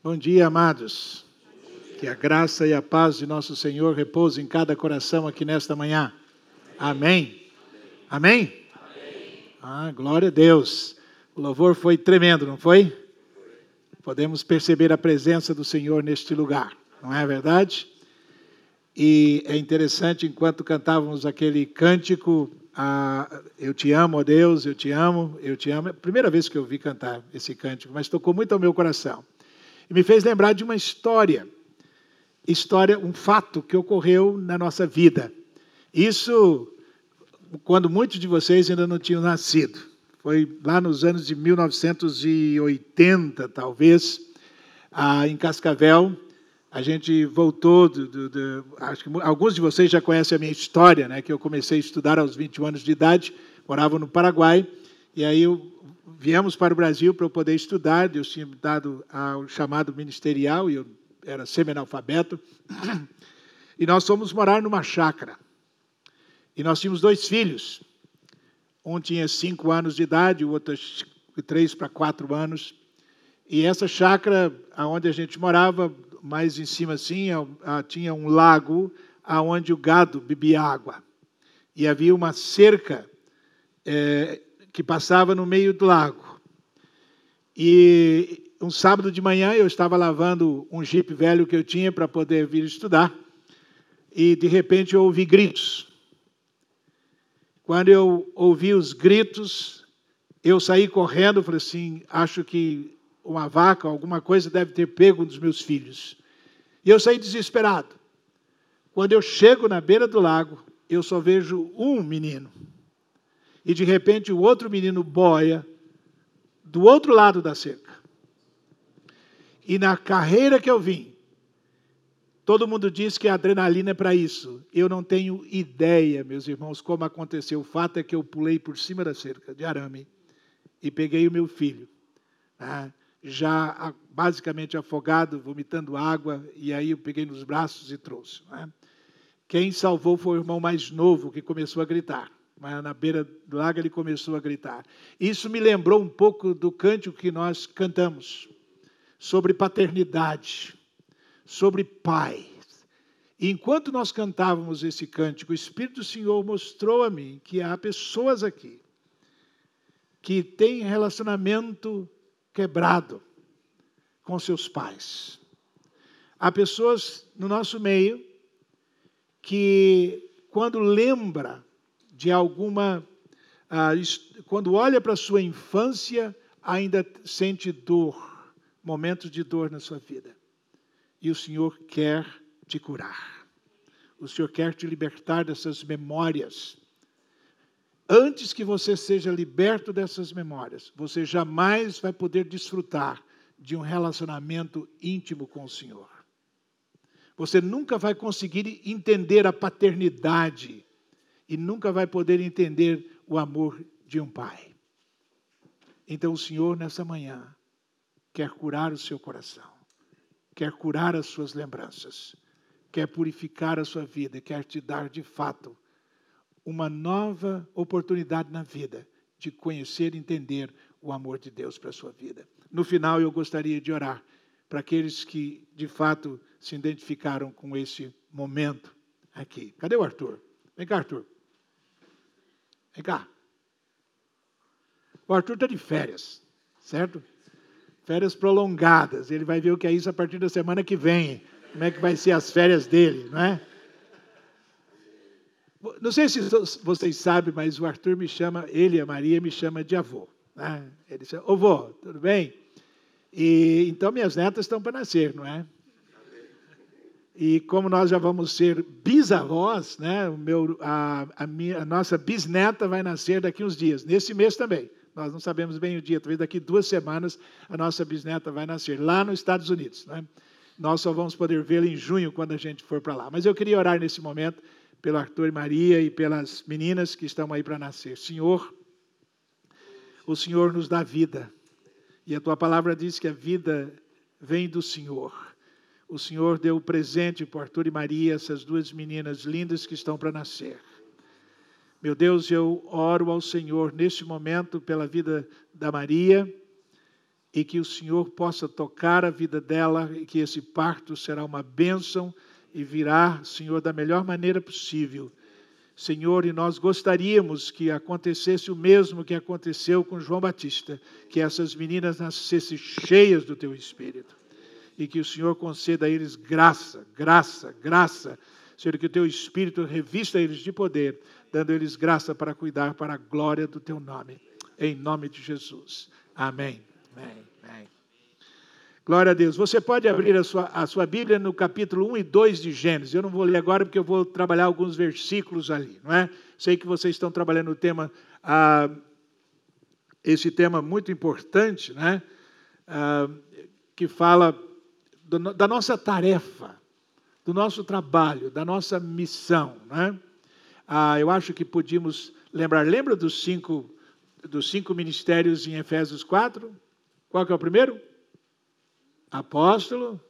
Bom dia, amados. Que a graça e a paz de nosso Senhor repousem em cada coração aqui nesta manhã. Amém. Amém? Ah, glória a Deus. O louvor foi tremendo, não foi? Podemos perceber a presença do Senhor neste lugar, não é verdade? E é interessante, enquanto cantávamos aquele cântico, ah, Eu te amo, ó Deus, eu te amo, eu te amo. É a primeira vez que eu vi cantar esse cântico, mas tocou muito ao meu coração. E me fez lembrar de uma história, história, um fato que ocorreu na nossa vida. Isso quando muitos de vocês ainda não tinham nascido. Foi lá nos anos de 1980, talvez, em Cascavel. A gente voltou, do, do, do, acho que alguns de vocês já conhecem a minha história, né, que eu comecei a estudar aos 21 anos de idade, morava no Paraguai, e aí eu viemos para o Brasil para eu poder estudar, Deus tinha dado o chamado ministerial e eu era semi-analfabeto. E nós fomos morar numa chácara. E nós tínhamos dois filhos. Um tinha cinco anos de idade, o outro três para quatro anos. E essa chácara, aonde a gente morava, mais em cima assim, tinha um lago aonde o gado bebia água. E havia uma cerca é, que passava no meio do lago. E um sábado de manhã eu estava lavando um jipe velho que eu tinha para poder vir estudar. E de repente eu ouvi gritos. Quando eu ouvi os gritos, eu saí correndo, falei assim: acho que uma vaca, alguma coisa deve ter pego um dos meus filhos. E eu saí desesperado. Quando eu chego na beira do lago, eu só vejo um menino e de repente o outro menino boia do outro lado da cerca. E na carreira que eu vim, todo mundo diz que a adrenalina é para isso. Eu não tenho ideia, meus irmãos, como aconteceu. O fato é que eu pulei por cima da cerca de arame e peguei o meu filho, né, já basicamente afogado, vomitando água, e aí eu peguei nos braços e trouxe. Né. Quem salvou foi o irmão mais novo que começou a gritar mas na beira do lago ele começou a gritar. Isso me lembrou um pouco do cântico que nós cantamos sobre paternidade, sobre pai. E enquanto nós cantávamos esse cântico, o Espírito do Senhor mostrou a mim que há pessoas aqui que têm relacionamento quebrado com seus pais. Há pessoas no nosso meio que, quando lembra de alguma. Ah, quando olha para a sua infância, ainda sente dor, momentos de dor na sua vida. E o Senhor quer te curar. O Senhor quer te libertar dessas memórias. Antes que você seja liberto dessas memórias, você jamais vai poder desfrutar de um relacionamento íntimo com o Senhor. Você nunca vai conseguir entender a paternidade e nunca vai poder entender o amor de um pai. Então, o Senhor, nessa manhã, quer curar o seu coração, quer curar as suas lembranças, quer purificar a sua vida, quer te dar de fato uma nova oportunidade na vida de conhecer e entender o amor de Deus para a sua vida. No final, eu gostaria de orar para aqueles que de fato se identificaram com esse momento aqui. Cadê o Arthur? Vem cá, Arthur. Vem cá. O Arthur está de férias, certo? Férias prolongadas. Ele vai ver o que é isso a partir da semana que vem. Como é que vai ser as férias dele, não é? Não sei se vocês sabem, mas o Arthur me chama, ele e a Maria me chama de avô. Né? Ele diz, ô vô, tudo bem? E então minhas netas estão para nascer, não é? E como nós já vamos ser bisavós, né, o meu, a, a, minha, a nossa bisneta vai nascer daqui uns dias, nesse mês também. Nós não sabemos bem o dia, talvez daqui duas semanas a nossa bisneta vai nascer, lá nos Estados Unidos. Né? Nós só vamos poder vê-la em junho, quando a gente for para lá. Mas eu queria orar nesse momento pelo Arthur e Maria e pelas meninas que estão aí para nascer. Senhor, o Senhor nos dá vida. E a tua palavra diz que a vida vem do Senhor o Senhor deu o presente para Arthur e Maria, essas duas meninas lindas que estão para nascer. Meu Deus, eu oro ao Senhor neste momento pela vida da Maria e que o Senhor possa tocar a vida dela e que esse parto será uma bênção e virá, Senhor, da melhor maneira possível. Senhor, e nós gostaríamos que acontecesse o mesmo que aconteceu com João Batista, que essas meninas nascessem cheias do teu espírito e que o Senhor conceda a eles graça, graça, graça. Senhor, que o teu espírito revista eles de poder, dando eles graça para cuidar para a glória do teu nome. Em nome de Jesus. Amém. Amém. Amém. Glória a Deus. Você pode abrir a sua, a sua Bíblia no capítulo 1 e 2 de Gênesis. Eu não vou ler agora porque eu vou trabalhar alguns versículos ali, não é? Sei que vocês estão trabalhando o tema, ah, esse tema muito importante, né? Ah, que fala do, da nossa tarefa, do nosso trabalho, da nossa missão, né? Ah, eu acho que podíamos lembrar. Lembra dos cinco, dos cinco ministérios em Efésios 4? Qual que é o primeiro? apóstolo,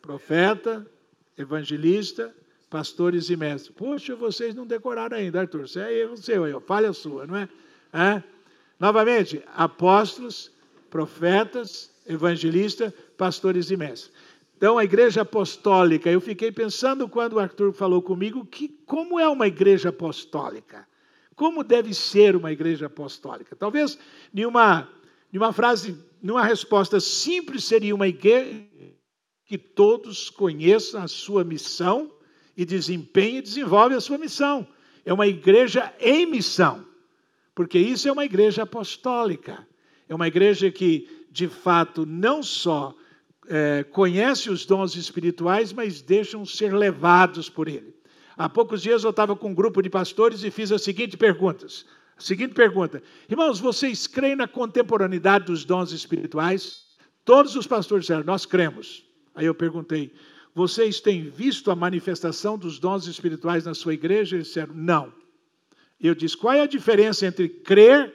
profeta, evangelista, pastores e mestres. Poxa, vocês não decoraram ainda, Arthur. Isso é seu, aí, falha sua, não é? é? Novamente, apóstolos, profetas, evangelistas, pastores e mestres. Então, a igreja apostólica, eu fiquei pensando quando o Arthur falou comigo que como é uma igreja apostólica? Como deve ser uma igreja apostólica? Talvez nenhuma, nenhuma frase numa resposta simples, seria uma igreja que todos conheçam a sua missão e desempenhem e desenvolvem a sua missão. É uma igreja em missão, porque isso é uma igreja apostólica. É uma igreja que, de fato, não só é, conhece os dons espirituais, mas deixam ser levados por ele. Há poucos dias eu estava com um grupo de pastores e fiz as seguintes perguntas. Seguinte pergunta: Irmãos, vocês creem na contemporaneidade dos dons espirituais? Todos os pastores disseram: Nós cremos. Aí eu perguntei: Vocês têm visto a manifestação dos dons espirituais na sua igreja? Eles disseram: Não. Eu disse: Qual é a diferença entre crer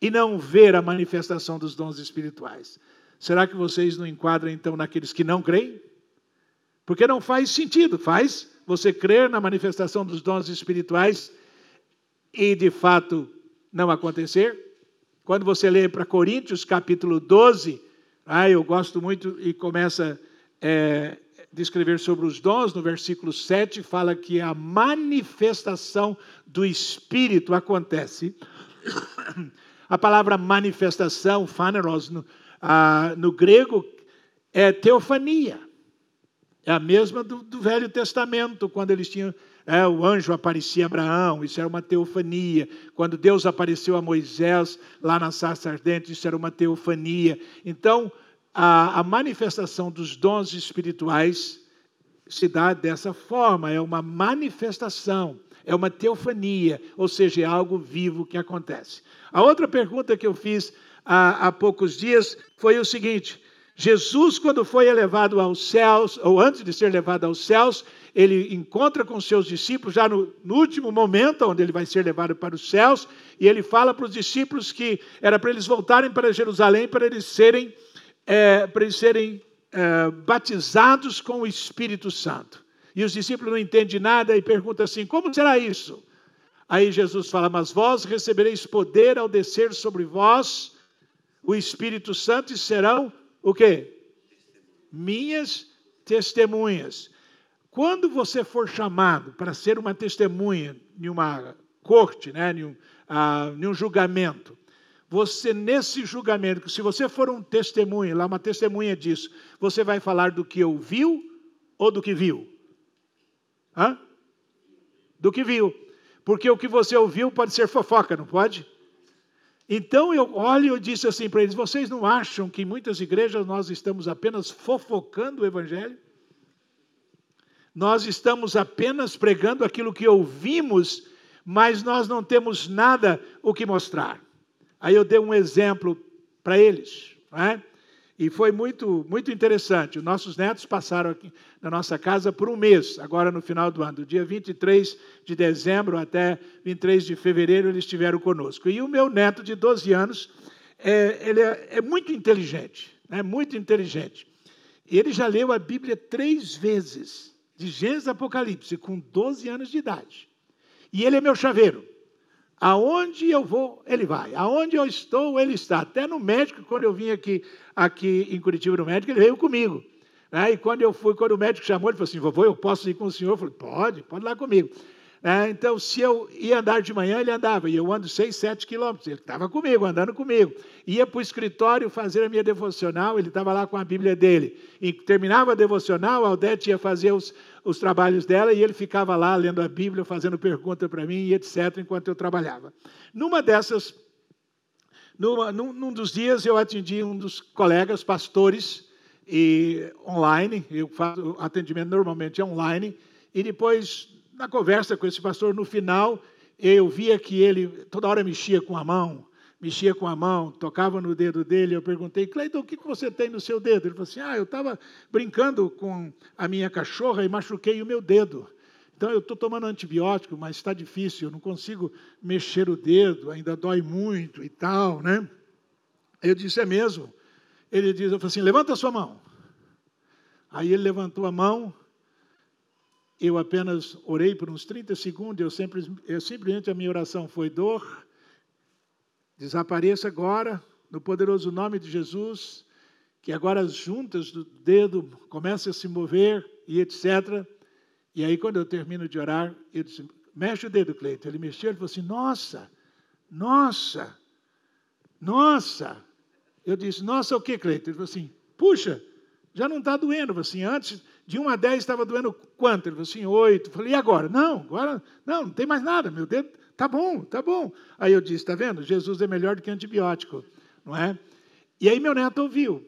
e não ver a manifestação dos dons espirituais? Será que vocês não enquadram então naqueles que não creem? Porque não faz sentido, faz você crer na manifestação dos dons espirituais e de fato não acontecer. Quando você lê para Coríntios capítulo 12, ah, eu gosto muito e começa é, descrever sobre os dons, no versículo 7 fala que a manifestação do Espírito acontece. A palavra manifestação, phaneros, no, ah, no grego, é teofania. É a mesma do, do Velho Testamento, quando eles tinham é, o anjo aparecia a Abraão, isso era uma teofania. Quando Deus apareceu a Moisés lá na sarça ardente, isso era uma teofania. Então, a, a manifestação dos dons espirituais se dá dessa forma, é uma manifestação, é uma teofania, ou seja, é algo vivo que acontece. A outra pergunta que eu fiz há, há poucos dias foi o seguinte: Jesus, quando foi elevado aos céus, ou antes de ser levado aos céus, ele encontra com seus discípulos já no, no, último momento, onde ele vai ser levado para os céus, e ele fala para os discípulos que era para eles voltarem para Jerusalém para eles serem, é, para eles serem é, batizados com o Espírito Santo. E os discípulos não entendem nada e perguntam assim: como será isso? Aí Jesus fala: Mas vós recebereis poder ao descer sobre vós o Espírito Santo e serão o quê? Minhas testemunhas. Quando você for chamado para ser uma testemunha em uma corte, né, em, um, ah, em um julgamento, você nesse julgamento, se você for um testemunha, lá uma testemunha disso, você vai falar do que ouviu ou do que viu? Hã? Do que viu. Porque o que você ouviu pode ser fofoca, não pode? Então eu olho e disse assim para eles: vocês não acham que em muitas igrejas nós estamos apenas fofocando o Evangelho? Nós estamos apenas pregando aquilo que ouvimos, mas nós não temos nada o que mostrar. Aí eu dei um exemplo para eles, não é? E foi muito, muito interessante. Os nossos netos passaram aqui na nossa casa por um mês, agora no final do ano. Do dia 23 de dezembro até 23 de fevereiro, eles estiveram conosco. E o meu neto de 12 anos, é, ele é, é muito inteligente, é muito inteligente. Ele já leu a Bíblia três vezes de Gênesis Apocalipse, com 12 anos de idade. E ele é meu chaveiro. Aonde eu vou, ele vai. Aonde eu estou, ele está. Até no médico, quando eu vim aqui, aqui em Curitiba no médico, ele veio comigo. Né? E quando eu fui, quando o médico chamou, ele falou assim: vovô, eu posso ir com o senhor? Eu falei: pode, pode ir lá comigo. É, então, se eu ia andar de manhã, ele andava, e eu ando 6, 7 quilômetros. Ele estava comigo, andando comigo. Ia para o escritório fazer a minha devocional, ele estava lá com a Bíblia dele. E terminava a devocional, a Aldete ia fazer os, os trabalhos dela, e ele ficava lá lendo a Bíblia, fazendo pergunta para mim, e etc., enquanto eu trabalhava. Numa dessas, numa, num, num dos dias, eu atendi um dos colegas pastores, e online, eu faço atendimento normalmente online, e depois na conversa com esse pastor, no final, eu via que ele toda hora mexia com a mão, mexia com a mão, tocava no dedo dele. Eu perguntei, Cleiton, o que você tem no seu dedo? Ele falou assim: Ah, eu estava brincando com a minha cachorra e machuquei o meu dedo. Então eu estou tomando antibiótico, mas está difícil, eu não consigo mexer o dedo, ainda dói muito e tal, né? Eu disse: É mesmo? Ele disse: Eu falei assim, levanta a sua mão. Aí ele levantou a mão, eu apenas orei por uns 30 segundos, eu, sempre, eu simplesmente a minha oração foi dor, desapareça agora, no poderoso nome de Jesus, que agora as juntas do dedo comecem a se mover e etc. E aí, quando eu termino de orar, eu disse, mexe o dedo, Cleiton. Ele mexeu, ele falou assim, nossa, nossa, nossa. Eu disse, nossa, o que, Cleiton? Ele falou assim, puxa, já não está doendo. Assim, antes de 1 a 10 estava doendo quanto? Ele falou assim, 8. Eu falei, e agora? Não, agora não, não tem mais nada, meu dedo tá bom, tá bom. Aí eu disse, está vendo? Jesus é melhor do que antibiótico, não é? E aí meu neto ouviu.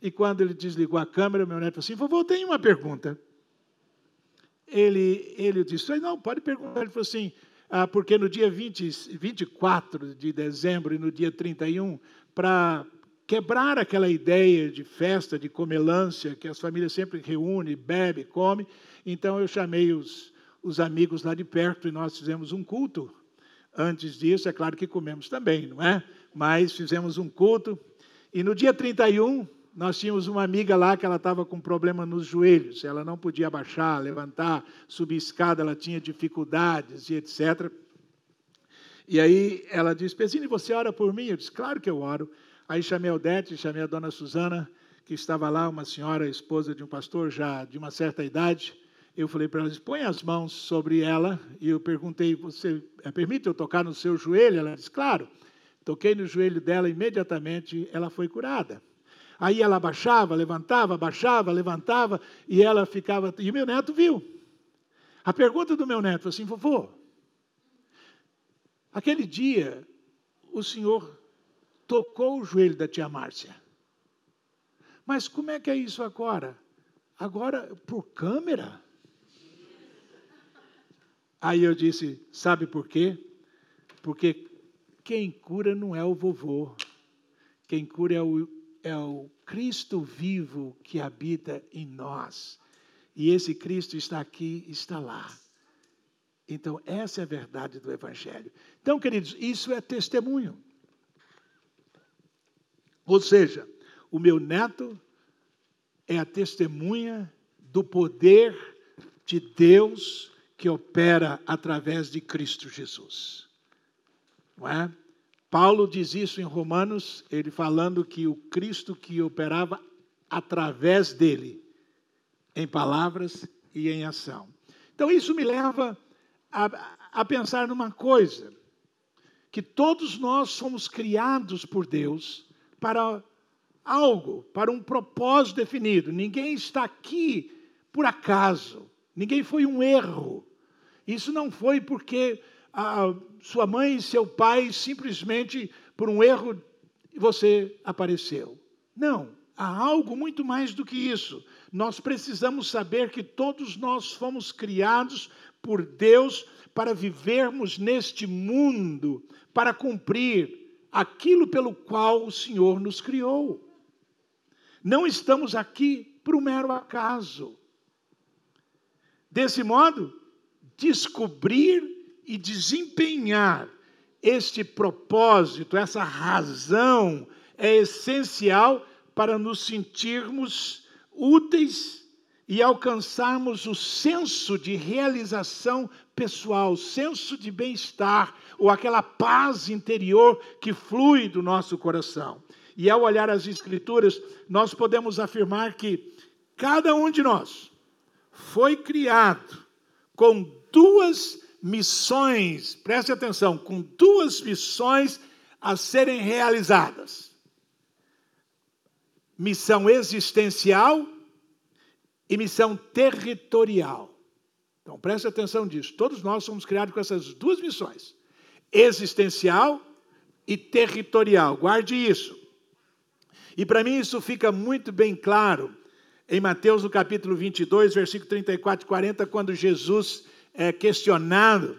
E quando ele desligou a câmera, meu neto falou assim, vovô, tem uma pergunta. Ele, ele disse, não, pode perguntar. Ele falou assim, ah, porque no dia 20, 24 de dezembro e no dia 31, para quebrar aquela ideia de festa, de comelância, que as famílias sempre reúnem, bebe, come. Então eu chamei os, os amigos lá de perto e nós fizemos um culto. Antes disso, é claro que comemos também, não é? Mas fizemos um culto. E no dia 31, nós tínhamos uma amiga lá que ela estava com problema nos joelhos. Ela não podia baixar, levantar, subir escada, ela tinha dificuldades e etc. E aí ela disse, Pezini, você ora por mim? Eu disse, claro que eu oro. Aí chamei a Odete, chamei a dona Suzana, que estava lá, uma senhora, esposa de um pastor já de uma certa idade. Eu falei para ela, põe as mãos sobre ela. E eu perguntei, você é, permite eu tocar no seu joelho? Ela disse, claro. Toquei no joelho dela, imediatamente ela foi curada. Aí ela baixava, levantava, baixava, levantava, e ela ficava. E meu neto viu. A pergunta do meu neto foi assim: vovô, aquele dia o senhor tocou o joelho da tia Márcia. Mas como é que é isso agora? Agora por câmera? Aí eu disse: sabe por quê? Porque quem cura não é o vovô, quem cura é o, é o Cristo vivo que habita em nós. E esse Cristo está aqui, está lá. Então, essa é a verdade do Evangelho. Então, queridos, isso é testemunho. Ou seja, o meu neto é a testemunha do poder de Deus que opera através de Cristo Jesus. Não é? Paulo diz isso em Romanos, ele falando que o Cristo que operava através dele, em palavras e em ação. Então, isso me leva a, a pensar numa coisa: que todos nós somos criados por Deus para algo, para um propósito definido. Ninguém está aqui por acaso. Ninguém foi um erro. Isso não foi porque a sua mãe e seu pai simplesmente por um erro você apareceu. Não, há algo muito mais do que isso. Nós precisamos saber que todos nós fomos criados por Deus para vivermos neste mundo, para cumprir aquilo pelo qual o Senhor nos criou. Não estamos aqui por um mero acaso. Desse modo, descobrir e desempenhar este propósito, essa razão, é essencial para nos sentirmos úteis e alcançarmos o senso de realização pessoal, senso de bem-estar, ou aquela paz interior que flui do nosso coração. E ao olhar as Escrituras, nós podemos afirmar que cada um de nós foi criado com duas missões, preste atenção, com duas missões a serem realizadas: missão existencial e missão territorial. Então preste atenção disso. Todos nós somos criados com essas duas missões: existencial e territorial. Guarde isso. E para mim isso fica muito bem claro em Mateus, no capítulo 22, versículo 34 e 40, quando Jesus é questionado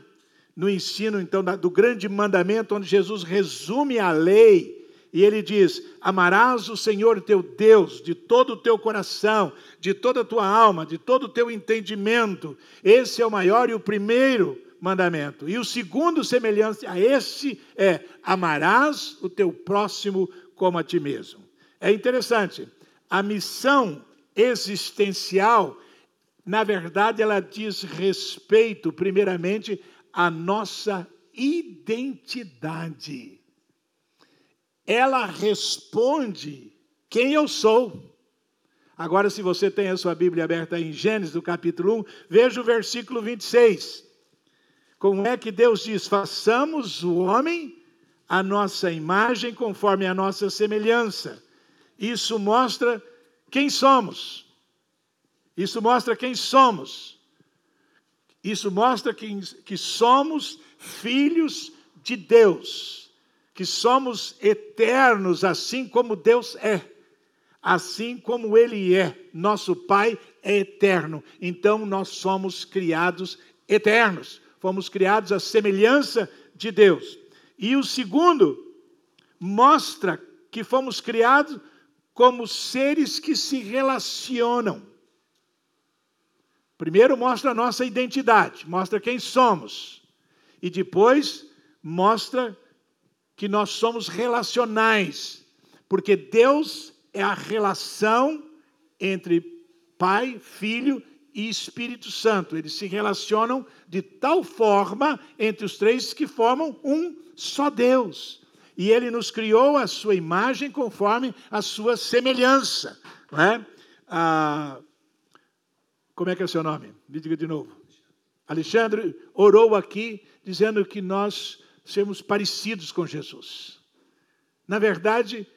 no ensino, então, do grande mandamento, onde Jesus resume a lei, e ele diz: Amarás o Senhor teu Deus de todo o teu coração, de toda a tua alma, de todo o teu entendimento. Esse é o maior e o primeiro mandamento. E o segundo, semelhante a esse, é: Amarás o teu próximo como a ti mesmo. É interessante, a missão existencial, na verdade, ela diz respeito, primeiramente, à nossa identidade. Ela responde quem eu sou. Agora, se você tem a sua Bíblia aberta em Gênesis, do capítulo 1, veja o versículo 26. Como é que Deus diz: façamos o homem a nossa imagem conforme a nossa semelhança. Isso mostra quem somos. Isso mostra quem somos. Isso mostra que, que somos filhos de Deus, que somos eternos, assim como Deus é, assim como Ele é. Nosso Pai é eterno, então nós somos criados eternos, fomos criados à semelhança de Deus. E o segundo, mostra que fomos criados como seres que se relacionam. Primeiro mostra a nossa identidade, mostra quem somos. E depois mostra que nós somos relacionais, porque Deus é a relação entre Pai, Filho e Espírito Santo. Eles se relacionam de tal forma entre os três que formam um só Deus e ele nos criou a sua imagem conforme a sua semelhança. Não é? Ah, como é que é o seu nome? Me diga de novo. Alexandre orou aqui dizendo que nós somos parecidos com Jesus. Na verdade,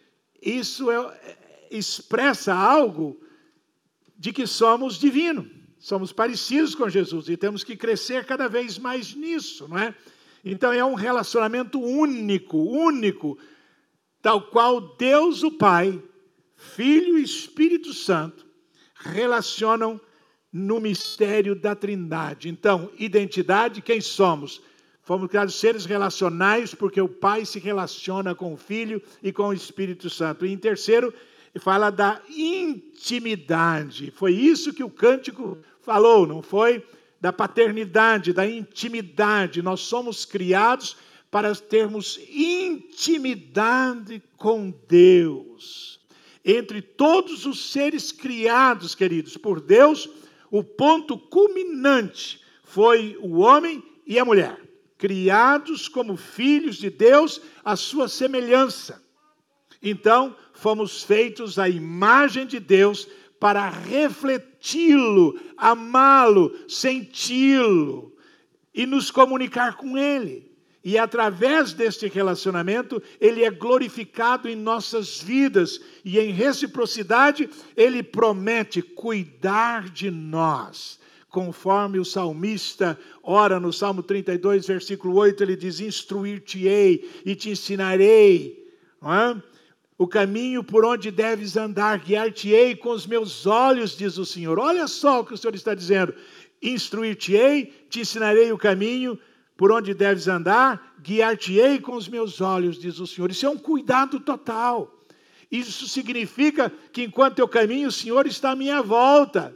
isso é, expressa algo de que somos divinos, somos parecidos com Jesus e temos que crescer cada vez mais nisso, não é? Então é um relacionamento único, único, tal qual Deus o Pai, Filho e Espírito Santo relacionam no mistério da Trindade. Então, identidade, quem somos? Fomos criados seres relacionais porque o Pai se relaciona com o Filho e com o Espírito Santo. E em terceiro, fala da intimidade. Foi isso que o cântico falou, não foi? da paternidade, da intimidade. Nós somos criados para termos intimidade com Deus. Entre todos os seres criados, queridos, por Deus, o ponto culminante foi o homem e a mulher, criados como filhos de Deus, à sua semelhança. Então, fomos feitos à imagem de Deus para refleti-lo, amá-lo, senti-lo e nos comunicar com ele. E através deste relacionamento, ele é glorificado em nossas vidas, e em reciprocidade, ele promete cuidar de nós. Conforme o salmista ora no Salmo 32, versículo 8, ele diz: Instruir-te-ei e te ensinarei. É? o caminho por onde deves andar, guiar-te-ei com os meus olhos, diz o Senhor. Olha só o que o Senhor está dizendo: instruir-te-ei, te ensinarei o caminho por onde deves andar, guiar-te-ei com os meus olhos, diz o Senhor. Isso é um cuidado total. Isso significa que enquanto eu caminho, o Senhor está à minha volta.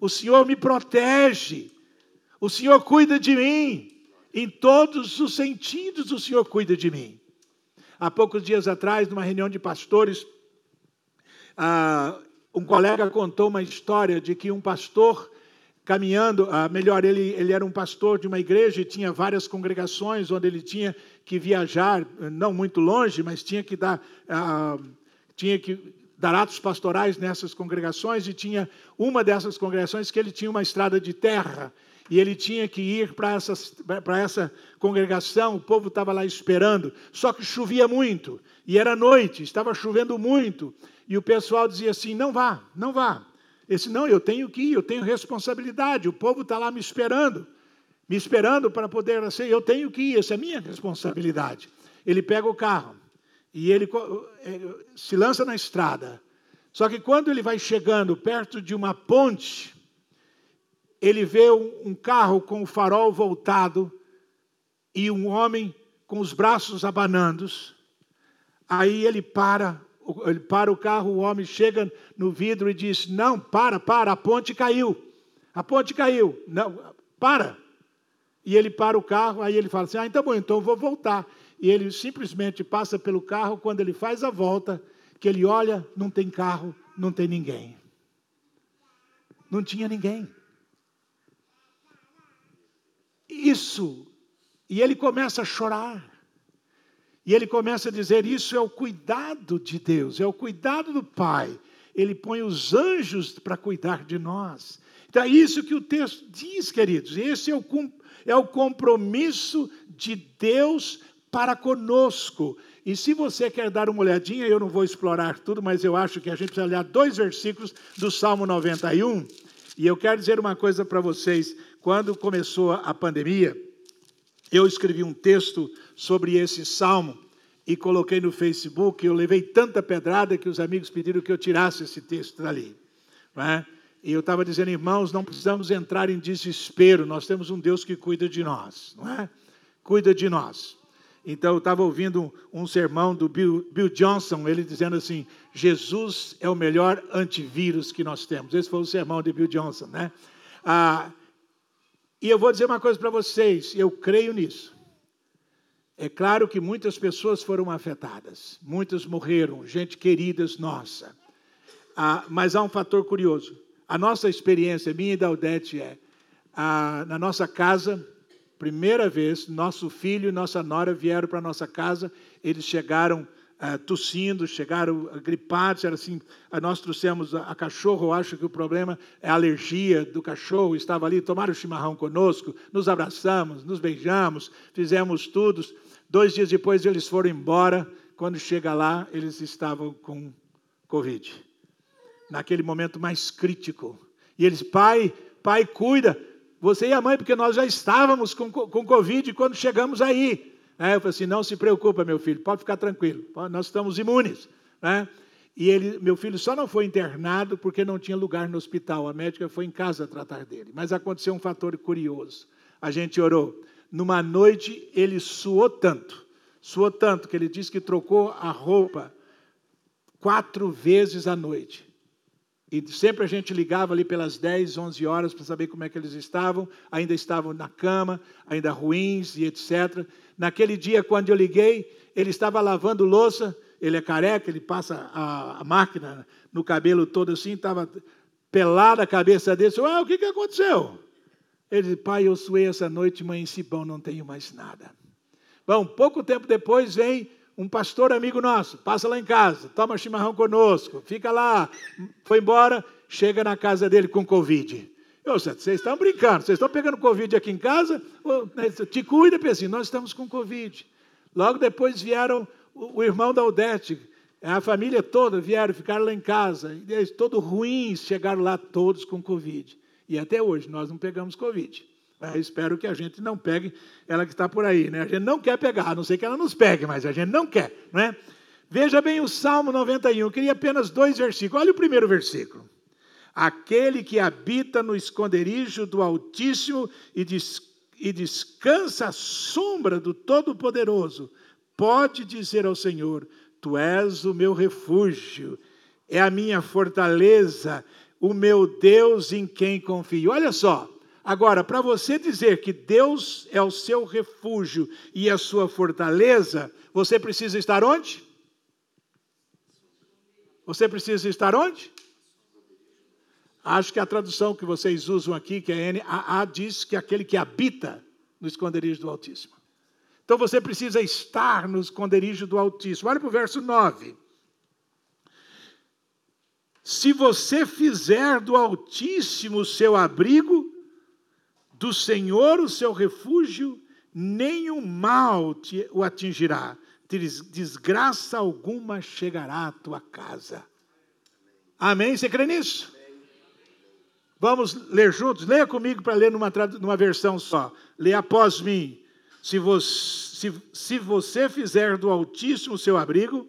O Senhor me protege. O Senhor cuida de mim. Em todos os sentidos, o Senhor cuida de mim. Há poucos dias atrás, numa reunião de pastores, ah, um colega contou uma história de que um pastor caminhando, ah, melhor, ele, ele era um pastor de uma igreja e tinha várias congregações onde ele tinha que viajar, não muito longe, mas tinha que dar, ah, tinha que dar atos pastorais nessas congregações e tinha uma dessas congregações que ele tinha uma estrada de terra e ele tinha que ir para essa, essa congregação, o povo estava lá esperando, só que chovia muito, e era noite, estava chovendo muito, e o pessoal dizia assim: não vá, não vá. Esse não, eu tenho que ir, eu tenho responsabilidade, o povo está lá me esperando, me esperando para poder assim, eu tenho que ir, essa é minha responsabilidade. Ele pega o carro e ele se lança na estrada. Só que quando ele vai chegando perto de uma ponte, ele vê um, carro com o farol voltado e um homem com os braços abanando. Aí ele para, ele para o carro, o homem chega no vidro e diz: Não, para, para, a ponte caiu. A ponte caiu. Não, para. E ele para o carro, aí ele fala assim: Ah, então bom, então eu vou voltar. E ele simplesmente passa pelo carro, quando ele faz a volta, que ele olha, não tem carro, não tem ninguém. Não tinha ninguém isso. E ele começa a chorar. E ele começa a dizer: Isso é o cuidado de Deus, é o cuidado do Pai. Ele põe os anjos para cuidar de nós. Então é isso que o texto diz, queridos. Esse é o, é o compromisso de Deus para conosco. E se você quer dar uma olhadinha, eu não vou explorar tudo, mas eu acho que a gente precisa olhar dois versículos do Salmo 91. E eu quero dizer uma coisa para vocês. Quando começou a pandemia, eu escrevi um texto sobre esse salmo e coloquei no Facebook. Eu levei tanta pedrada que os amigos pediram que eu tirasse esse texto dali. É? E eu estava dizendo, irmãos, não precisamos entrar em desespero, nós temos um Deus que cuida de nós, não é? Cuida de nós. Então, eu estava ouvindo um, sermão do Bill, Bill, Johnson, ele dizendo assim: Jesus é o melhor antivírus que nós temos. Esse foi o sermão de Bill Johnson, né? Ah, e eu vou dizer uma coisa para vocês, eu creio nisso. É claro que muitas pessoas foram afetadas, muitas morreram, gente queridas nossa. Ah, mas há um fator curioso. A nossa experiência, minha e da Odete, é ah, na nossa casa, primeira vez, nosso filho e nossa nora vieram para nossa casa, eles chegaram uh, tossindo, chegaram gripados, era assim, uh, nós trouxemos a, a, cachorro, acho que o problema é a alergia do cachorro, estava ali, tomaram chimarrão conosco, nos abraçamos, nos beijamos, fizemos tudo. Dois dias depois eles foram embora, quando chega lá, eles estavam com Covid. Naquele momento mais crítico. E eles, pai, pai, cuida, você e a mãe, porque nós já estávamos com, com Covid quando chegamos aí. Né? Eu falei assim: não se preocupa, meu filho, pode ficar tranquilo, nós estamos imunes. Né? E ele, meu filho só não foi internado porque não tinha lugar no hospital. A médica foi em casa tratar dele. Mas aconteceu um fator curioso. A gente orou. Numa noite ele suou tanto, suou tanto que ele disse que trocou a roupa quatro vezes à noite. E sempre a gente ligava ali pelas 10, 11 horas para saber como é que eles estavam. Ainda estavam na cama, ainda ruins e etc. Naquele dia, quando eu liguei, ele estava lavando louça. Ele é careca, ele passa a, máquina no cabelo todo assim, estava pelada a cabeça dele. Ué, o que, que aconteceu? Ele disse, pai, eu suei essa noite, mãe, em Cibão, não tenho mais nada. Bom, pouco tempo depois vem um pastor amigo nosso, passa lá em casa, toma chimarrão conosco, fica lá, foi embora, chega na casa dele com Covid. Eu, vocês estão brincando, vocês estão pegando Covid aqui em casa? Né, te cuida, Pezinho, nós estamos com Covid. Logo depois vieram o, o irmão da Odete, a família toda vieram, ficaram lá em casa, e eles, todos ruins, chegaram lá todos com Covid. E até hoje nós não pegamos Covid. É, espero que a gente não pegue ela que está por aí. Né? A gente não quer pegar, a não sei que ela nos pegue, mas a gente não quer. Né? Veja bem o Salmo 91, eu queria apenas dois versículos. Olha o primeiro versículo. Aquele que habita no esconderijo do Altíssimo e, des, e descansa à sombra do Todo-Poderoso, pode dizer ao Senhor: Tu és o meu refúgio, é a minha fortaleza, o meu Deus em quem confio. Olha só, Agora, para você dizer que Deus é o seu refúgio e a sua fortaleza, você precisa estar onde? Você precisa estar onde? Acho que a tradução que vocês usam aqui, que é NAA, diz que é aquele que habita no esconderijo do Altíssimo. Então você precisa estar no esconderijo do Altíssimo. Olha para o verso 9. Se você fizer do Altíssimo o seu abrigo, do Senhor o seu refúgio, nenhum mal te, o atingirá, desgraça alguma chegará à tua casa. Amém? Você crê nisso? Vamos ler juntos? Leia comigo para ler numa, numa versão só. Leia após mim. Se você, se, se você fizer do Altíssimo o seu abrigo.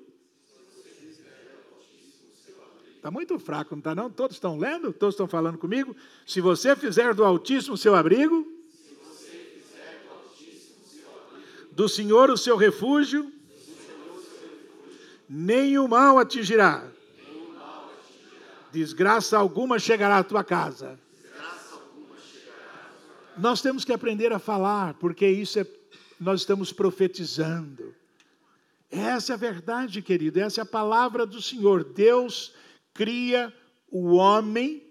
Está muito fraco, não está não? Todos estão lendo? Todos estão falando comigo? Se você fizer do Altíssimo o seu abrigo. Do Senhor o seu refúgio. Nenhum mal atingirá Desgraça alguma chegará à tua casa. Nós temos que aprender a falar, porque isso é, nós estamos profetizando. Essa é a verdade, querido, essa é a palavra do Senhor. Deus cria o homem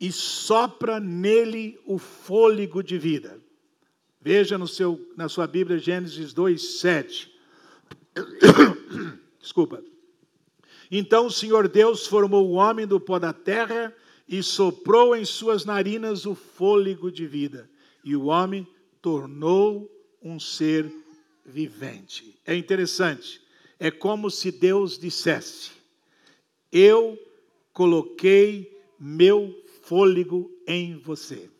e sopra nele o fôlego de vida. Veja no seu, na sua Bíblia Gênesis 2, 7. Desculpa. Então o Senhor Deus formou o homem do pó da terra e soprou em suas narinas o fôlego de vida, e o homem tornou um ser vivente. É interessante, é como se Deus dissesse: Eu coloquei meu fôlego em você.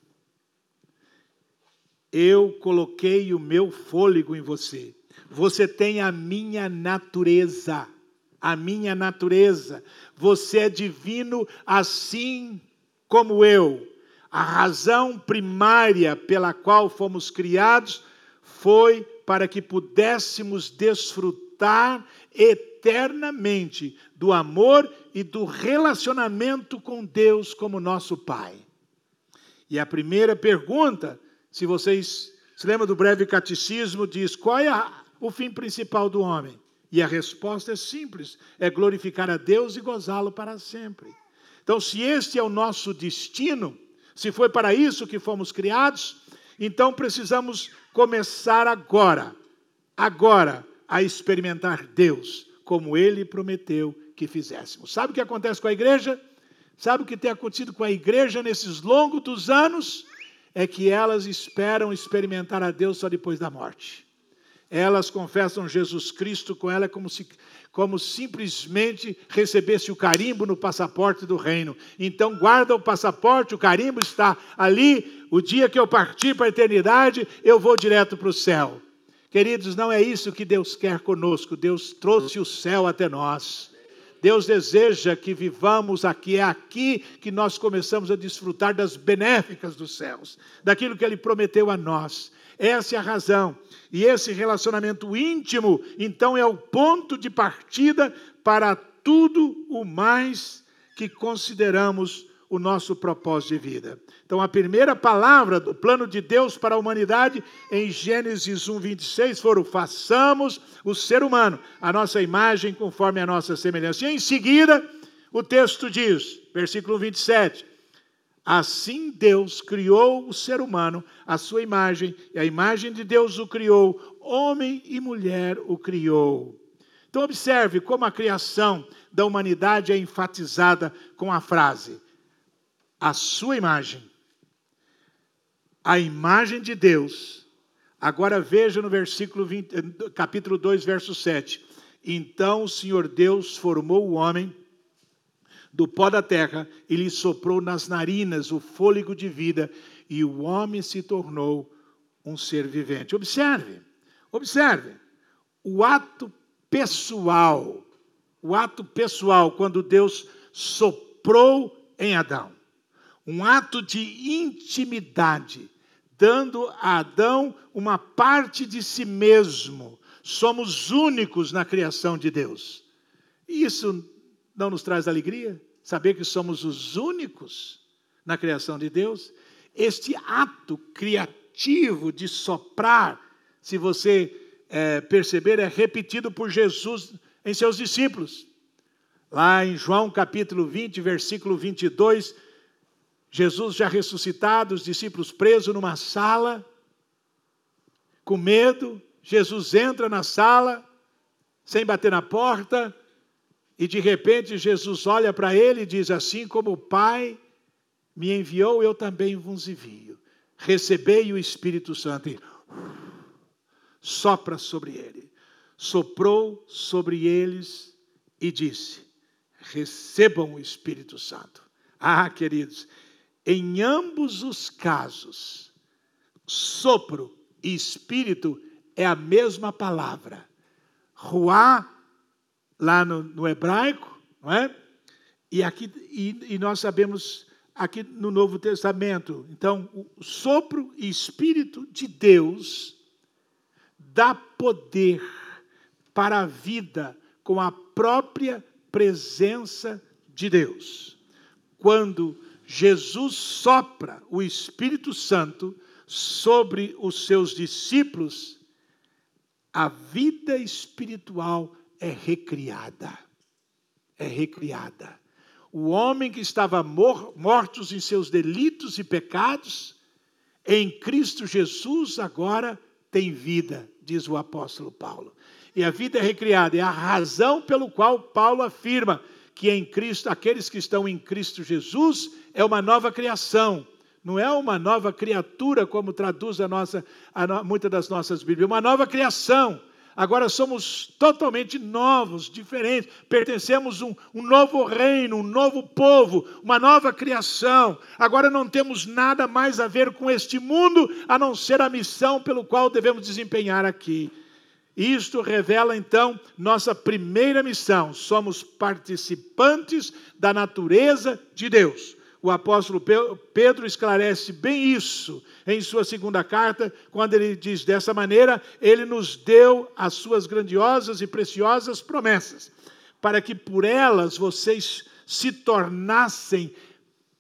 Eu coloquei o meu fôlego em você. Você tem a minha natureza a minha natureza. Você é divino assim como eu. A razão primária pela qual fomos criados foi para que pudéssemos desfrutar eternamente do amor e do relacionamento com Deus como nosso Pai. E a primeira pergunta, se vocês se lembram do breve catecismo, diz: qual é o fim principal do homem? E a resposta é simples: é glorificar a Deus e gozá-lo para sempre. Então, se este é o nosso destino, se foi para isso que fomos criados, então precisamos começar agora, agora, a experimentar Deus, como Ele prometeu que fizéssemos. Sabe o que acontece com a igreja? Sabe o que tem acontecido com a igreja nesses longos anos? É que elas esperam experimentar a Deus só depois da morte elas confessam Jesus Cristo com ela como se como simplesmente recebesse o carimbo no passaporte do reino. Então guarda o passaporte, o carimbo está ali. O dia que eu partir para a eternidade, eu vou direto para o céu. Queridos, não é isso que Deus quer conosco. Deus trouxe o céu até nós. Deus deseja que vivamos aqui, é aqui que nós começamos a desfrutar das benéficas dos céus, daquilo que Ele prometeu a nós. Essa é a razão. E esse relacionamento íntimo, então, é o ponto de partida para tudo o mais que consideramos o nosso propósito de vida. Então, a primeira palavra do plano de Deus para a humanidade, em Gênesis 1, 26, foram: façamos o ser humano, a nossa imagem conforme a nossa semelhança. E em seguida, o texto diz, versículo 27, Assim Deus criou o ser humano, a sua imagem, e a imagem de Deus o criou, homem e mulher o criou. Então, observe como a criação da humanidade é enfatizada com a frase: a sua imagem, a imagem de Deus. Agora veja no versículo 20, capítulo 2, verso 7. Então o Senhor Deus formou o homem do pó da terra e lhe soprou nas narinas o fôlego de vida, e o homem se tornou um ser vivente. Observe, observe, o ato pessoal, o ato pessoal, quando Deus soprou em Adão, um ato de intimidade, dando a Adão uma parte de si mesmo. Somos únicos na criação de Deus. Isso não nos traz alegria? Saber que somos os únicos na criação de Deus? Este ato criativo de soprar, se você é, perceber, é repetido por Jesus em seus discípulos. Lá em João capítulo 20, versículo 22, Jesus já ressuscitado, os discípulos presos numa sala, com medo. Jesus entra na sala, sem bater na porta, e de repente Jesus olha para ele e diz: Assim como o Pai me enviou, eu também vos envio. Recebei o Espírito Santo. E sopra sobre ele. Soprou sobre eles e disse: Recebam o Espírito Santo. Ah, queridos, em ambos os casos, sopro e espírito é a mesma palavra. Ruá, lá no, no hebraico, não é? E, aqui, e, e nós sabemos aqui no Novo Testamento. Então, o sopro e espírito de Deus dá poder para a vida com a própria presença de Deus. Quando Jesus sopra o Espírito Santo sobre os seus discípulos, a vida espiritual é recriada. É recriada. O homem que estava mor mortos em seus delitos e pecados, em Cristo Jesus agora tem vida, diz o apóstolo Paulo. E a vida é recriada, é a razão pelo qual Paulo afirma que em Cristo, aqueles que estão em Cristo Jesus, é uma nova criação. Não é uma nova criatura, como traduz a nossa, a muitas das nossas Bíblias, é uma nova criação. Agora somos totalmente novos, diferentes, pertencemos a um, um novo reino, um novo povo, uma nova criação. Agora não temos nada mais a ver com este mundo, a não ser a missão pelo qual devemos desempenhar aqui. Isto revela então nossa primeira missão: somos participantes da natureza de Deus. O apóstolo Pedro esclarece bem isso em sua segunda carta, quando ele diz dessa maneira: Ele nos deu as suas grandiosas e preciosas promessas, para que por elas vocês se tornassem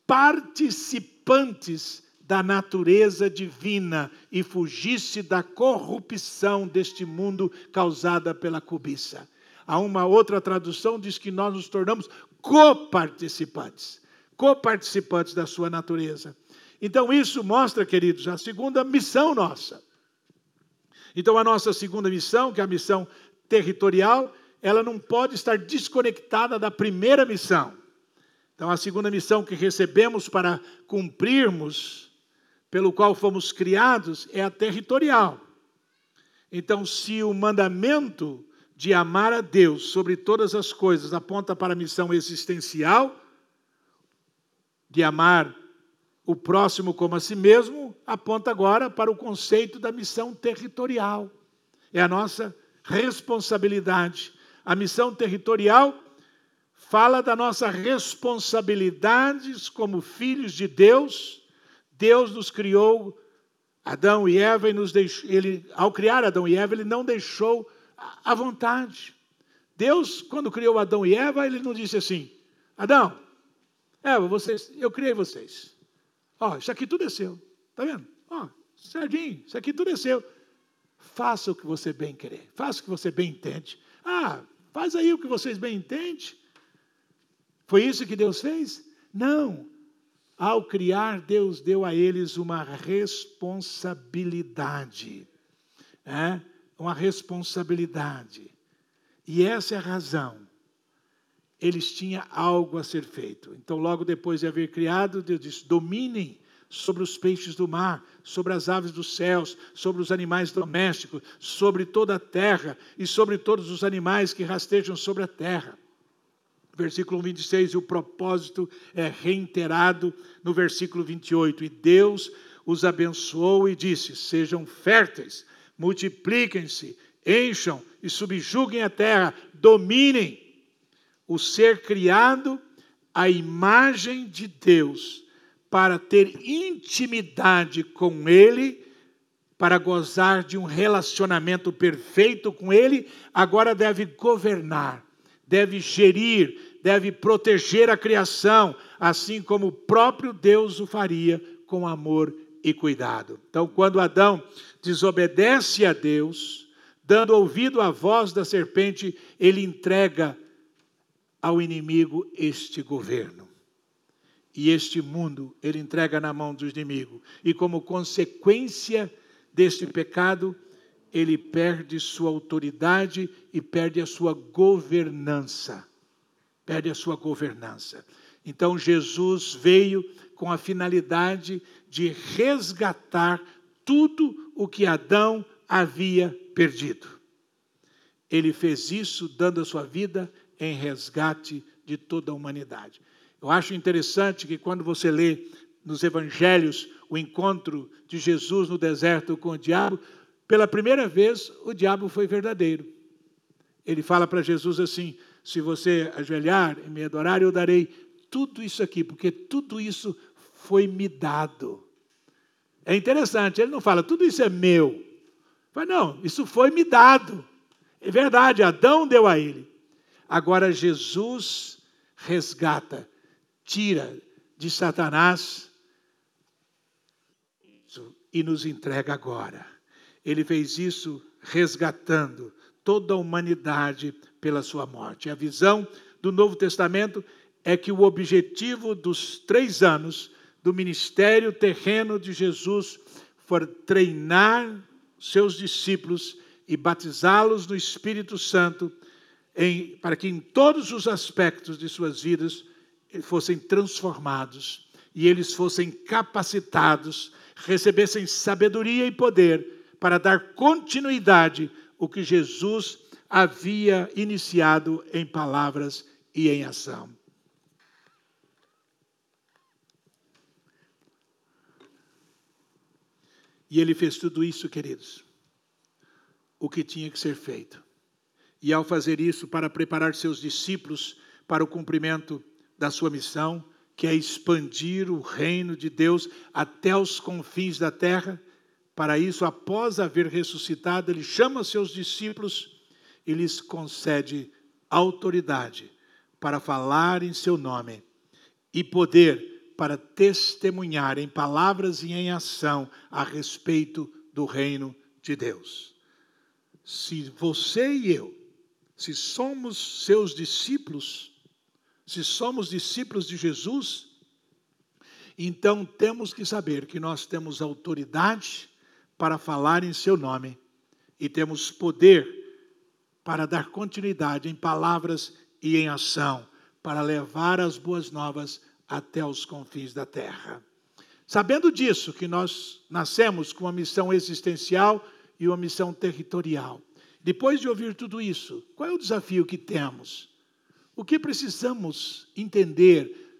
participantes da natureza divina e fugisse da corrupção deste mundo causada pela cobiça. Há uma outra tradução diz que nós nos tornamos coparticipantes, coparticipantes da sua natureza. Então isso mostra, queridos, a segunda missão nossa. Então a nossa segunda missão, que é a missão territorial, ela não pode estar desconectada da primeira missão. Então a segunda missão que recebemos para cumprirmos pelo qual fomos criados é a territorial. Então, se o mandamento de amar a Deus sobre todas as coisas aponta para a missão existencial, de amar o próximo como a si mesmo, aponta agora para o conceito da missão territorial. É a nossa responsabilidade. A missão territorial fala da nossa responsabilidades como filhos de Deus Deus nos criou, Adão e Eva, e nos deixou, ele, ao criar Adão e Eva, ele não deixou a vontade. Deus, quando criou Adão e Eva, ele não disse assim: Adão, Eva, vocês, eu criei vocês. Ó, isso aqui tudo é seu. Está vendo? Ó, Serginho, isso aqui tudo é seu. Faça o que você bem querer, faça o que você bem entende. Ah, faz aí o que vocês bem entendem. Foi isso que Deus fez? Não. Ao criar, Deus deu a eles uma responsabilidade. É? Uma responsabilidade. E essa é a razão. Eles tinham algo a ser feito. Então, logo depois de haver criado, Deus disse: dominem sobre os peixes do mar, sobre as aves dos céus, sobre os animais domésticos, sobre toda a terra e sobre todos os animais que rastejam sobre a terra versículo 26, e o propósito é reiterado no versículo 28. E Deus os abençoou e disse: Sejam férteis, multipliquem-se, encham e subjuguem a terra, dominem. O ser criado à imagem de Deus, para ter intimidade com Ele, para gozar de um relacionamento perfeito com Ele, agora deve governar deve gerir, deve proteger a criação, assim como o próprio Deus o faria com amor e cuidado. Então, quando Adão desobedece a Deus, dando ouvido à voz da serpente, ele entrega ao inimigo este governo. E este mundo ele entrega na mão do inimigo. E como consequência deste pecado, ele perde sua autoridade e perde a sua governança. Perde a sua governança. Então Jesus veio com a finalidade de resgatar tudo o que Adão havia perdido. Ele fez isso dando a sua vida em resgate de toda a humanidade. Eu acho interessante que quando você lê nos evangelhos o encontro de Jesus no deserto com o diabo, pela primeira vez o diabo foi verdadeiro. Ele fala para Jesus assim: se você ajoelhar e me adorar, eu darei tudo isso aqui, porque tudo isso foi me dado. É interessante, ele não fala, tudo isso é meu. Fala, não, isso foi me dado. É verdade, Adão deu a ele. Agora Jesus resgata, tira de Satanás e nos entrega agora. Ele fez isso resgatando toda a humanidade pela sua morte. A visão do Novo Testamento é que o objetivo dos três anos do ministério terreno de Jesus foi treinar seus discípulos e batizá-los no Espírito Santo, em, para que em todos os aspectos de suas vidas fossem transformados e eles fossem capacitados, recebessem sabedoria e poder para dar continuidade ao que Jesus havia iniciado em palavras e em ação. E ele fez tudo isso, queridos, o que tinha que ser feito. E ao fazer isso, para preparar seus discípulos para o cumprimento da sua missão, que é expandir o reino de Deus até os confins da terra, para isso, após haver ressuscitado, ele chama seus discípulos e lhes concede autoridade para falar em seu nome e poder para testemunhar em palavras e em ação a respeito do reino de Deus. Se você e eu, se somos seus discípulos, se somos discípulos de Jesus, então temos que saber que nós temos autoridade para falar em seu nome e temos poder para dar continuidade em palavras e em ação, para levar as boas novas até os confins da terra. Sabendo disso, que nós nascemos com uma missão existencial e uma missão territorial. Depois de ouvir tudo isso, qual é o desafio que temos? O que precisamos entender?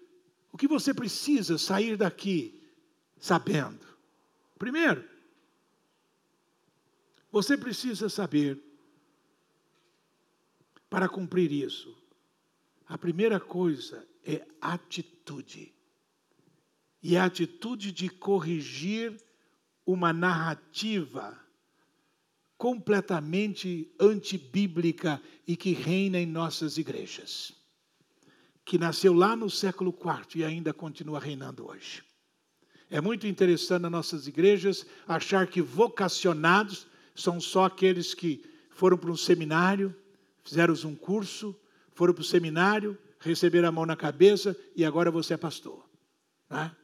O que você precisa sair daqui sabendo? Primeiro, você precisa saber, para cumprir isso, a primeira coisa é atitude. E é a atitude de corrigir uma narrativa completamente antibíblica e que reina em nossas igrejas, que nasceu lá no século IV e ainda continua reinando hoje. É muito interessante nas nossas igrejas achar que vocacionados são só aqueles que foram para um seminário, fizeram um curso, foram para o seminário, receber a mão na cabeça e agora você é pastor. Não, é?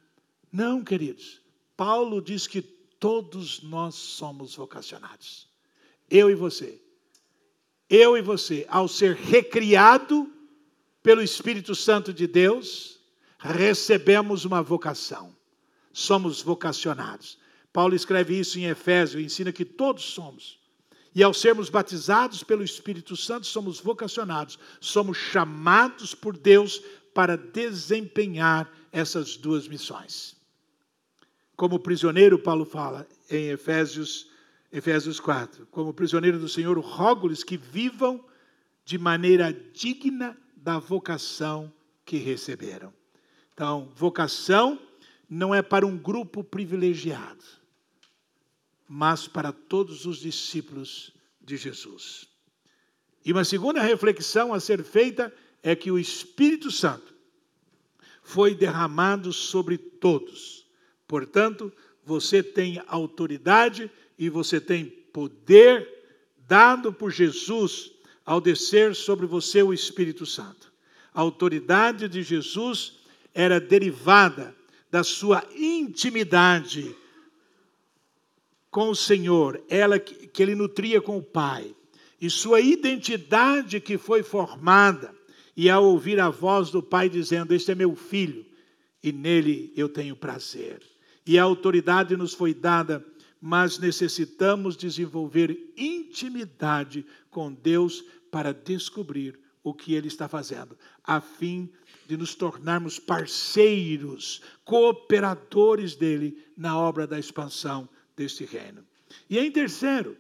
Não, queridos. Paulo diz que todos nós somos vocacionados. Eu e você. Eu e você, ao ser recriado pelo Espírito Santo de Deus, recebemos uma vocação. Somos vocacionados. Paulo escreve isso em Efésio, ensina que todos somos. E ao sermos batizados pelo Espírito Santo, somos vocacionados, somos chamados por Deus para desempenhar essas duas missões. Como prisioneiro, Paulo fala em Efésios, Efésios 4, como prisioneiro do Senhor, rogo-lhes que vivam de maneira digna da vocação que receberam. Então, vocação não é para um grupo privilegiado mas para todos os discípulos de Jesus. E uma segunda reflexão a ser feita é que o Espírito Santo foi derramado sobre todos. Portanto, você tem autoridade e você tem poder dado por Jesus ao descer sobre você o Espírito Santo. A autoridade de Jesus era derivada da sua intimidade com o Senhor, ela que ele nutria com o Pai, e sua identidade que foi formada, e ao ouvir a voz do Pai dizendo: Este é meu filho, e nele eu tenho prazer. E a autoridade nos foi dada, mas necessitamos desenvolver intimidade com Deus para descobrir o que Ele está fazendo, a fim de nos tornarmos parceiros, cooperadores dele na obra da expansão deste reino. E em terceiro,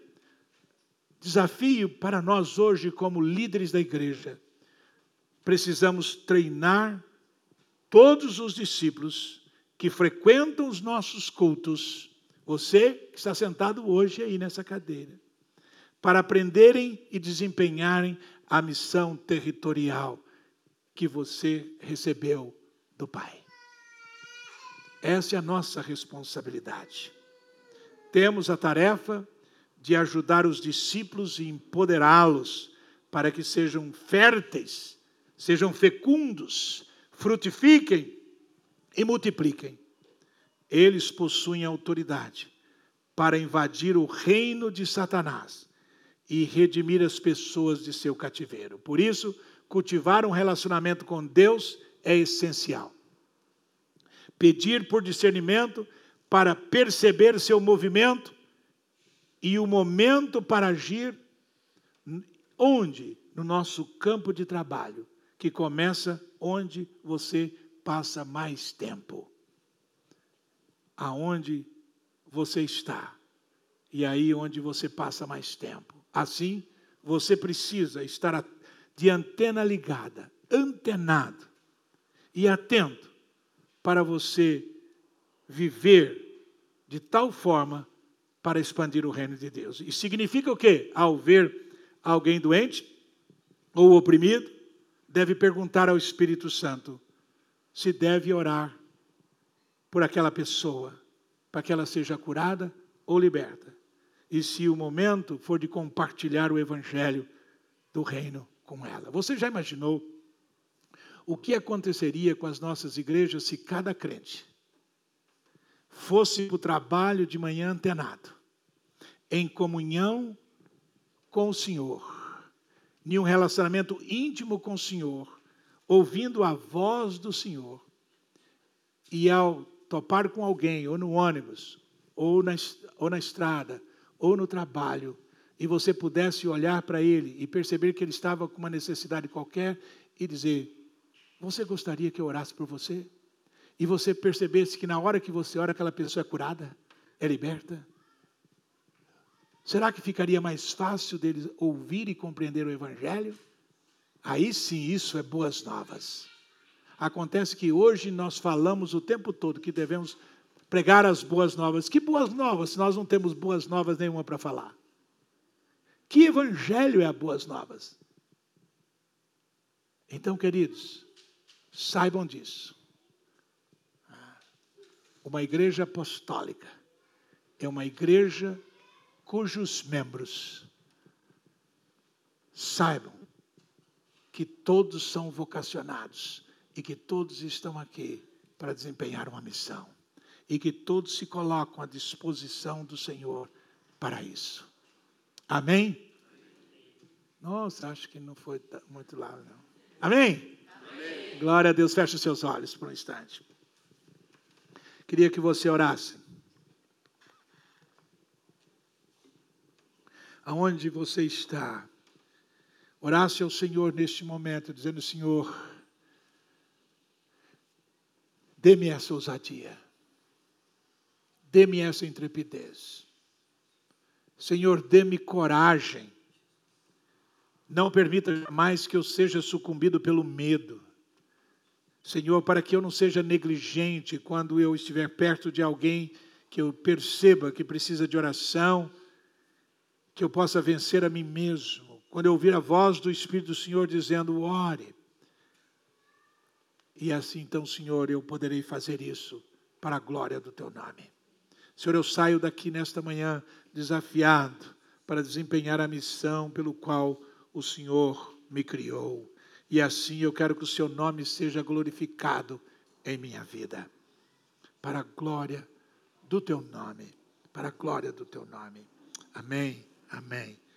desafio para nós hoje, como líderes da igreja, precisamos treinar todos os discípulos que frequentam os nossos cultos, você que está sentado hoje aí nessa cadeira, para aprenderem e desempenharem a missão territorial que você recebeu do Pai. Essa é a nossa responsabilidade. Temos a tarefa de ajudar os discípulos e empoderá-los para que sejam férteis, sejam fecundos, frutifiquem e multipliquem. Eles possuem autoridade para invadir o reino de Satanás e redimir as pessoas de seu cativeiro. Por isso, cultivar um relacionamento com Deus é essencial. Pedir por discernimento para perceber seu movimento e o momento para agir onde? No nosso campo de trabalho, que começa onde você passa mais tempo. Aonde você está. E aí onde você passa mais tempo. Assim, você precisa estar de antena ligada, antenado e atento para você viver de tal forma para expandir o reino de Deus. E significa o quê? Ao ver alguém doente ou oprimido, deve perguntar ao Espírito Santo se deve orar por aquela pessoa, para que ela seja curada ou liberta. E se o momento for de compartilhar o evangelho do reino com ela. Você já imaginou o que aconteceria com as nossas igrejas se cada crente fosse para o trabalho de manhã antenado, em comunhão com o Senhor, em um relacionamento íntimo com o Senhor, ouvindo a voz do Senhor, e ao topar com alguém, ou no ônibus, ou na, ou na estrada, ou no trabalho, e você pudesse olhar para ele e perceber que ele estava com uma necessidade qualquer e dizer: Você gostaria que eu orasse por você? E você percebesse que na hora que você ora, aquela pessoa é curada, é liberta? Será que ficaria mais fácil deles ouvir e compreender o Evangelho? Aí sim, isso é boas novas. Acontece que hoje nós falamos o tempo todo que devemos pregar as boas novas. Que boas novas se nós não temos boas novas nenhuma para falar? Que evangelho é a boas novas? Então, queridos, saibam disso. Uma igreja apostólica é uma igreja cujos membros saibam que todos são vocacionados e que todos estão aqui para desempenhar uma missão e que todos se colocam à disposição do Senhor para isso. Amém? Nossa, acho que não foi muito lá, não. Amém? Amém? Glória a Deus. Feche os seus olhos por um instante. Queria que você orasse. Aonde você está? Orasse ao Senhor neste momento, dizendo: Senhor, dê-me essa ousadia, dê-me essa intrepidez. Senhor, dê-me coragem. Não permita jamais que eu seja sucumbido pelo medo. Senhor, para que eu não seja negligente quando eu estiver perto de alguém que eu perceba que precisa de oração, que eu possa vencer a mim mesmo. Quando eu ouvir a voz do Espírito do Senhor dizendo, ore. E assim, então, Senhor, eu poderei fazer isso para a glória do Teu nome. Senhor, eu saio daqui nesta manhã desafiado para desempenhar a missão pelo qual o Senhor me criou. E assim eu quero que o seu nome seja glorificado em minha vida. Para a glória do teu nome. Para a glória do teu nome. Amém. Amém.